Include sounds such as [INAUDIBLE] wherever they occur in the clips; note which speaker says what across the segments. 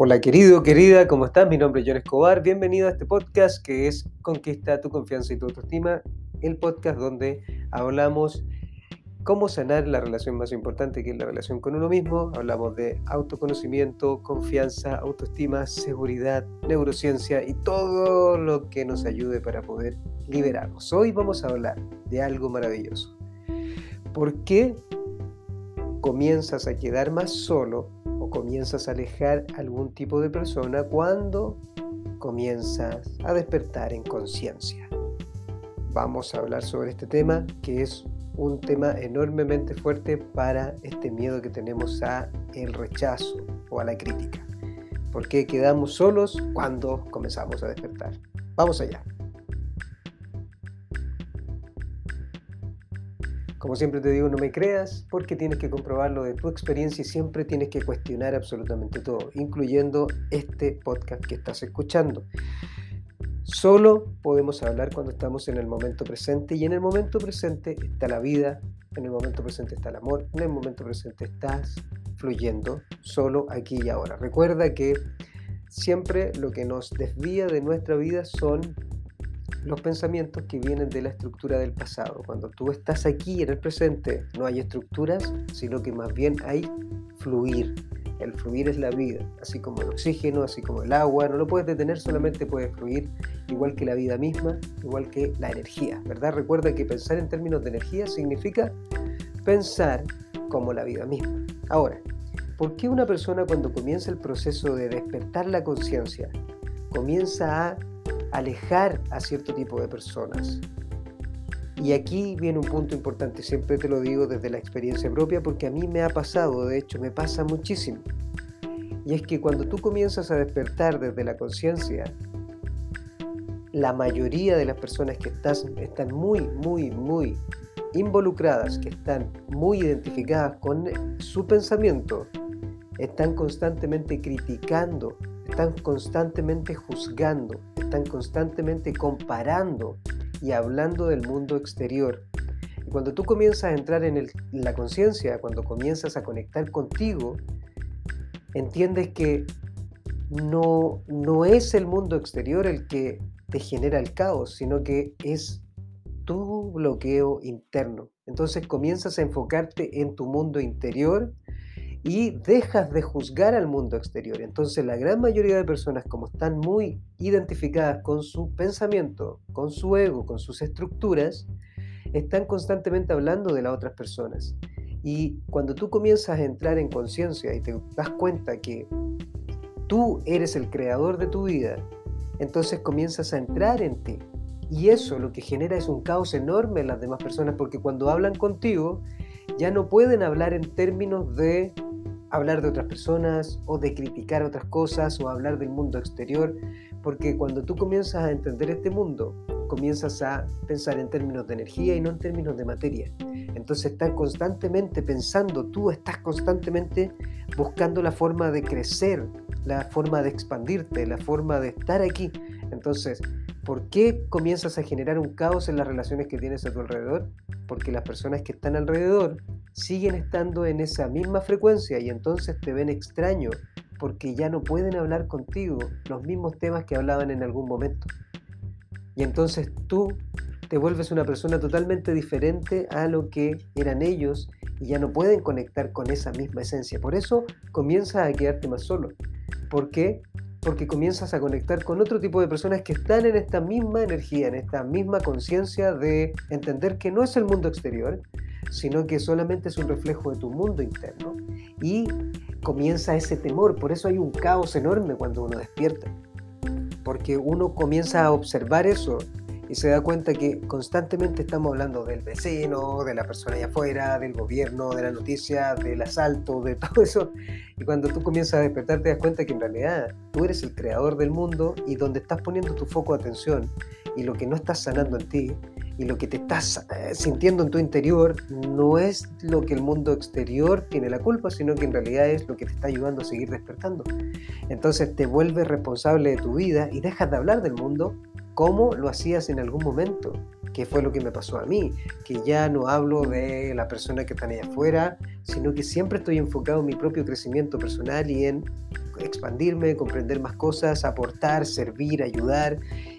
Speaker 1: Hola querido, querida, ¿cómo estás? Mi nombre es John Escobar. Bienvenido a este podcast que es Conquista tu confianza y tu autoestima, el podcast donde hablamos cómo sanar la relación más importante que es la relación con uno mismo. Hablamos de autoconocimiento, confianza, autoestima, seguridad, neurociencia y todo lo que nos ayude para poder liberarnos. Hoy vamos a hablar de algo maravilloso. ¿Por qué comienzas a quedar más solo comienzas a alejar algún tipo de persona cuando comienzas a despertar en conciencia. Vamos a hablar sobre este tema que es un tema enormemente fuerte para este miedo que tenemos a el rechazo o a la crítica. Porque quedamos solos cuando comenzamos a despertar. Vamos allá. Como siempre te digo, no me creas porque tienes que comprobarlo de tu experiencia y siempre tienes que cuestionar absolutamente todo, incluyendo este podcast que estás escuchando. Solo podemos hablar cuando estamos en el momento presente y en el momento presente está la vida, en el momento presente está el amor, en el momento presente estás fluyendo solo aquí y ahora. Recuerda que siempre lo que nos desvía de nuestra vida son los pensamientos que vienen de la estructura del pasado. Cuando tú estás aquí en el presente, no hay estructuras, sino que más bien hay fluir. El fluir es la vida, así como el oxígeno, así como el agua, no lo puedes detener, solamente puede fluir, igual que la vida misma, igual que la energía, ¿verdad? Recuerda que pensar en términos de energía significa pensar como la vida misma. Ahora, ¿por qué una persona cuando comienza el proceso de despertar la conciencia comienza a alejar a cierto tipo de personas. Y aquí viene un punto importante, siempre te lo digo desde la experiencia propia porque a mí me ha pasado, de hecho me pasa muchísimo. Y es que cuando tú comienzas a despertar desde la conciencia, la mayoría de las personas que estás, están muy, muy, muy involucradas, que están muy identificadas con su pensamiento, están constantemente criticando están constantemente juzgando, están constantemente comparando y hablando del mundo exterior. Y cuando tú comienzas a entrar en, la conciencia, cuando comienzas a conectar contigo, entiendes que no, no es el mundo exterior el que te genera el caos, sino que es tu bloqueo interno. Entonces comienzas a enfocarte en tu mundo interior y dejas de juzgar al mundo exterior. Entonces la gran mayoría de personas, como están muy identificadas con su pensamiento, con su ego, con sus estructuras, están constantemente hablando de las otras personas. Y cuando tú comienzas a entrar en conciencia y te das cuenta que tú eres el creador de tu vida, entonces comienzas a entrar en ti. Y eso lo que genera es un caos enorme en las demás personas porque cuando hablan contigo ya no pueden hablar en términos de hablar de otras personas o de criticar otras cosas o hablar del mundo exterior, porque cuando tú comienzas a entender este mundo, comienzas a pensar en términos de energía y no en términos de materia. Entonces estás constantemente pensando, tú estás constantemente buscando la forma de crecer, la forma de expandirte, la forma de estar aquí. Entonces, ¿por qué comienzas a generar un caos en las relaciones que tienes a tu alrededor? Porque las personas que están alrededor siguen estando en esa misma frecuencia y entonces te ven extraño porque ya no pueden hablar contigo los mismos temas que hablaban en algún momento. Y entonces tú te vuelves una persona totalmente diferente a lo que eran ellos y ya no pueden conectar con esa misma esencia. Por eso comienzas a quedarte más solo. ¿Por qué? Porque comienzas a conectar con otro tipo de personas que están en esta misma energía, en esta misma conciencia de entender que no es el mundo exterior, sino que solamente es un reflejo de tu mundo interno y comienza ese temor. Por eso hay un caos enorme cuando uno despierta, porque uno comienza a observar eso y se da cuenta que constantemente estamos hablando del vecino, de la persona allá afuera, del gobierno, de la noticia, del asalto, de [LAUGHS] todo eso. Y cuando tú comienzas a despertar te das cuenta que en realidad tú eres el creador del mundo y donde estás poniendo tu foco de atención y lo que no estás sanando en ti y lo que te estás eh, sintiendo en tu interior no es lo que el mundo exterior tiene la culpa, sino que en realidad es lo que te está ayudando a seguir despertando. Entonces te vuelves responsable de tu vida y dejas de hablar del mundo como lo hacías en algún momento, que fue lo que me pasó a mí, que ya no hablo de la persona que está ahí afuera, sino que siempre estoy enfocado en mi propio crecimiento personal y en expandirme, comprender más cosas, aportar, servir, ayudar.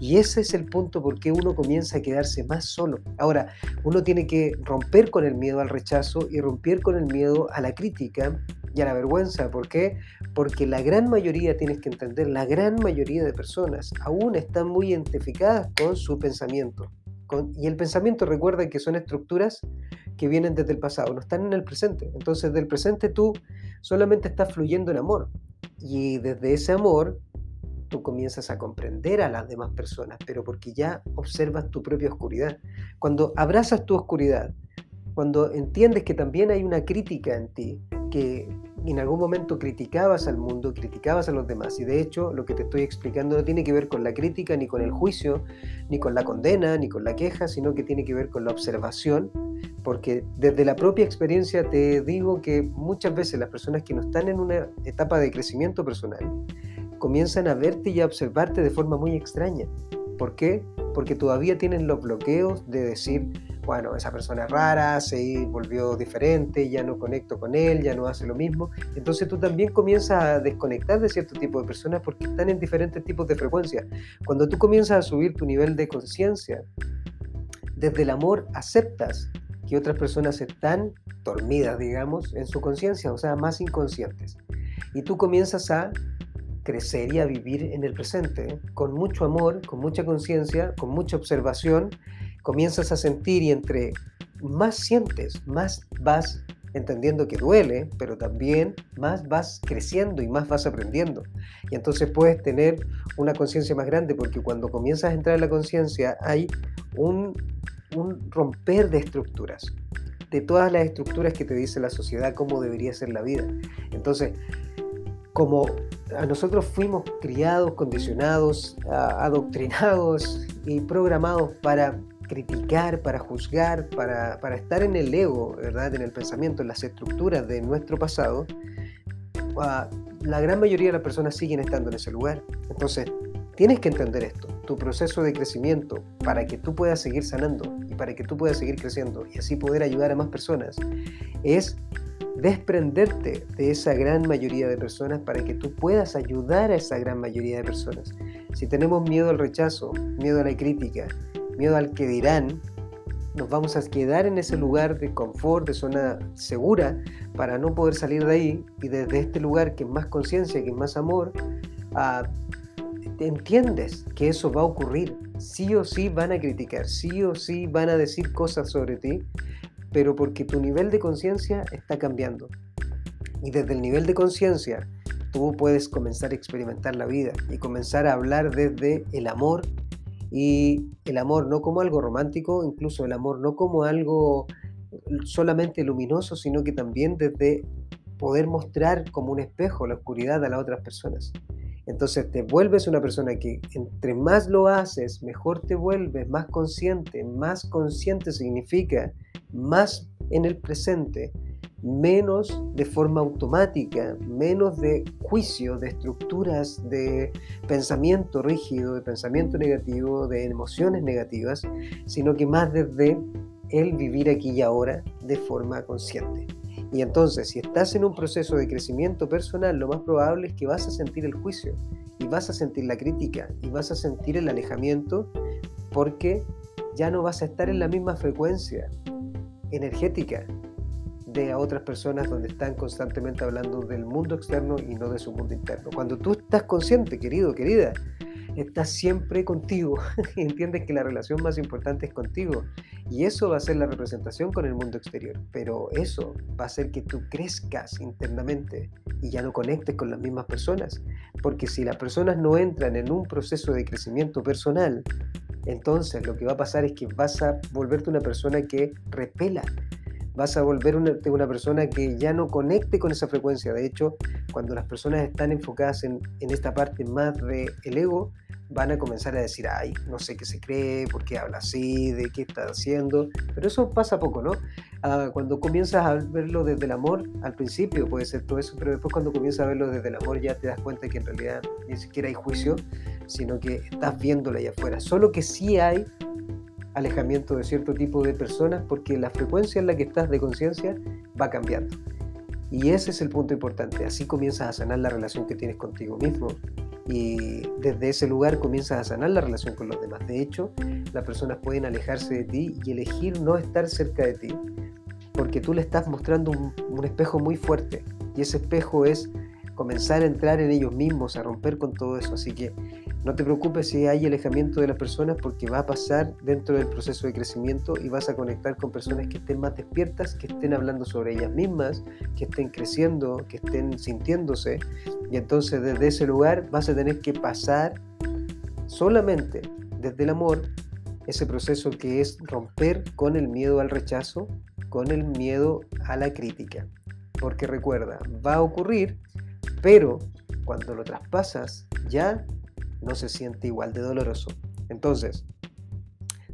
Speaker 1: Y ese es el punto por qué uno comienza a quedarse más solo. Ahora, uno tiene que romper con el miedo al rechazo y romper con el miedo a la crítica y a la vergüenza. ¿Por qué? Porque la gran mayoría, tienes que entender, la gran mayoría de personas aún están muy identificadas con su pensamiento. y el pensamiento recuerda que son estructuras que vienen desde el pasado, no están en el presente. Entonces, del presente tú solamente estás fluyendo en amor. Y desde ese amor tú comienzas a comprender a las demás personas, pero porque ya observas tu propia oscuridad. Cuando abrazas tu oscuridad, cuando entiendes que también hay una crítica en ti, que en algún momento criticabas al mundo, criticabas a los demás, y de hecho lo que te estoy explicando no tiene que ver con la crítica, ni con el juicio, ni con la condena, ni con la queja, sino que tiene que ver con la observación, porque desde la propia experiencia te digo que muchas veces las personas que no están en una etapa de crecimiento personal, comienzan a verte y a observarte de forma muy extraña. ¿Por qué? Porque todavía tienen los bloqueos de decir, bueno, esa persona es rara, se volvió diferente, ya no conecto con él, ya no hace lo mismo. Entonces tú también comienzas a desconectar de cierto tipo de personas porque están en diferentes tipos de frecuencia. Cuando tú comienzas a subir tu nivel de conciencia, desde el amor aceptas que otras personas están dormidas, digamos, en su conciencia, o sea, más inconscientes. Y tú comienzas a crecer y a vivir en el presente, con mucho amor, con mucha conciencia, con mucha observación, comienzas a sentir y entre más sientes, más vas entendiendo que duele, pero también más vas creciendo y más vas aprendiendo. Y entonces puedes tener una conciencia más grande, porque cuando comienzas a entrar en la conciencia hay un, un romper de estructuras, de todas las estructuras que te dice la sociedad cómo debería ser la vida. Entonces, como a nosotros fuimos criados, condicionados, adoctrinados y programados para criticar, para juzgar, para, estar en el ego, ¿verdad? en el pensamiento, en las estructuras de nuestro pasado, la gran mayoría de las personas siguen estando en ese lugar. Entonces, tienes que entender esto. Tu proceso de crecimiento para que tú puedas seguir sanando y para que tú puedas seguir creciendo y así poder ayudar a más personas es desprenderte de esa gran mayoría de personas para que tú puedas ayudar a esa gran mayoría de personas. Si tenemos miedo al rechazo, miedo a la crítica, miedo al que dirán, nos vamos a quedar en ese lugar de confort, de zona segura, para no poder salir de ahí y desde este lugar que es más conciencia, que es más amor, entiendes que eso va a ocurrir. Sí o sí van a criticar, sí o sí van a decir cosas sobre ti pero porque tu nivel de conciencia está cambiando. Y desde el nivel de conciencia, tú puedes comenzar a experimentar la vida y comenzar a hablar desde el amor y el amor no como algo romántico, incluso el amor no como algo solamente luminoso, sino que también desde poder mostrar como un espejo la oscuridad a las otras personas. Entonces te vuelves una persona que entre más lo haces, mejor te vuelves, más consciente. Más consciente significa más en el presente, menos de forma automática, menos de juicio, de estructuras de pensamiento rígido, de pensamiento negativo, de emociones negativas, sino que más desde el vivir aquí y ahora de forma consciente. Y entonces, si estás en un proceso de crecimiento personal, lo más probable es que vas a sentir el juicio y vas a sentir la crítica y vas a sentir el alejamiento porque ya no vas a estar en la misma frecuencia energética de otras personas donde están constantemente hablando del mundo externo y no de su mundo interno. Cuando tú estás consciente, querido, querida, estás siempre contigo [LAUGHS] y entiendes que la relación más importante es contigo. Y eso va a ser la representación con el mundo exterior. Pero eso va a hacer que tú crezcas internamente y ya no conectes con las mismas personas. Porque si las personas no entran en un proceso de crecimiento personal, entonces lo que va a pasar es que vas a volverte una persona que repela, vas a volver una, una, persona que ya no conecte con esa frecuencia. De hecho, cuando las personas están enfocadas en, en esta parte más del el ego, van a comenzar a decir, ay, no sé qué se cree, por qué habla así, de qué está haciendo. Pero eso pasa poco, ¿no? Ah, cuando comienzas a verlo desde el amor, al principio puede ser todo eso, pero después cuando comienzas a verlo desde el amor ya te das cuenta que en realidad ni siquiera hay juicio, sino que estás viéndolo allá afuera. Solo que sí hay alejamiento de cierto tipo de personas porque la frecuencia en la que estás de conciencia va cambiando. Y ese es el punto importante. Así comienzas a sanar la relación que tienes contigo mismo. Y desde ese lugar comienzas a sanar la relación con los demás. De hecho, las personas pueden alejarse de ti y elegir no estar cerca de ti. Porque tú le estás mostrando un, espejo muy fuerte. Y ese espejo es comenzar a entrar en ellos mismos, a romper con todo eso. Así que no te preocupes si hay alejamiento de las personas porque va a pasar dentro del proceso de crecimiento y vas a conectar con personas que estén más despiertas, que estén hablando sobre ellas mismas, que estén creciendo, que estén sintiéndose. Y entonces desde ese lugar vas a tener que pasar solamente desde el amor ese proceso que es romper con el miedo al rechazo, con el miedo a la crítica. Porque recuerda, va a ocurrir, pero cuando lo traspasas ya no se siente igual de doloroso. Entonces,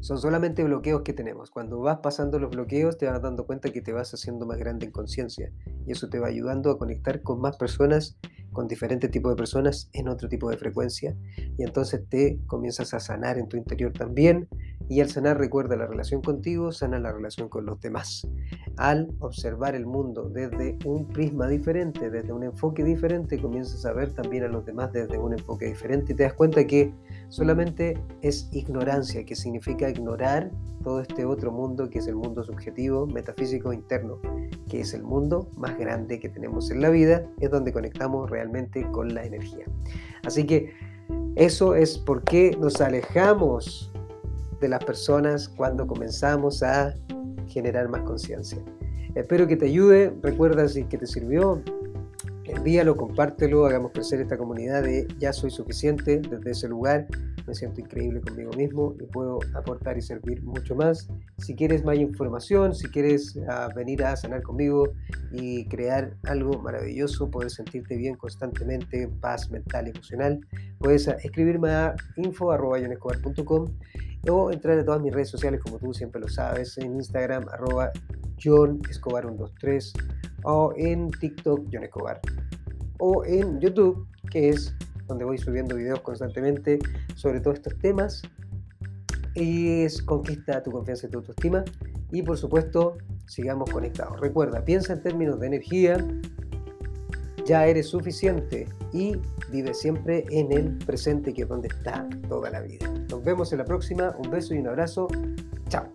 Speaker 1: son solamente bloqueos que tenemos. Cuando vas pasando los bloqueos te vas dando cuenta que te vas haciendo más grande en conciencia y eso te va ayudando a conectar con más personas, con diferentes tipos de personas en otro tipo de frecuencia y entonces te comienzas a sanar en tu interior también y al sanar recuerda la relación contigo, sana la relación con los demás. Al observar el mundo desde un prisma diferente, desde un enfoque diferente, comienzas a ver también a los demás desde un enfoque diferente y te das cuenta que solamente es ignorancia, que significa ignorar todo este otro mundo que es el mundo subjetivo, metafísico, interno, que es el mundo más grande que tenemos en la vida, es donde conectamos realmente con la energía. Así que eso es por qué nos alejamos de las personas cuando comenzamos a generar más conciencia. Espero que te ayude, recuerda si que te sirvió, envíalo, compártelo, hagamos crecer esta comunidad de Ya Soy Suficiente desde ese lugar. Me siento increíble conmigo mismo y puedo aportar y servir mucho más. Si quieres más información, si quieres uh, venir a sanar conmigo y crear algo maravilloso, poder sentirte bien constantemente, paz mental y emocional, puedes escribirme a info.yonescobar.com o entrar a todas mis redes sociales como tú siempre lo sabes, en Instagram arroba John Escobar 123 o en TikTok John Escobar o en YouTube que es donde voy subiendo videos constantemente sobre todos estos temas es conquista tu confianza y tu autoestima y por supuesto sigamos conectados. Recuerda, piensa en términos de energía, ya eres suficiente y vive siempre en el presente que es donde está toda la vida. Vemos en la próxima, un beso y un abrazo, chao.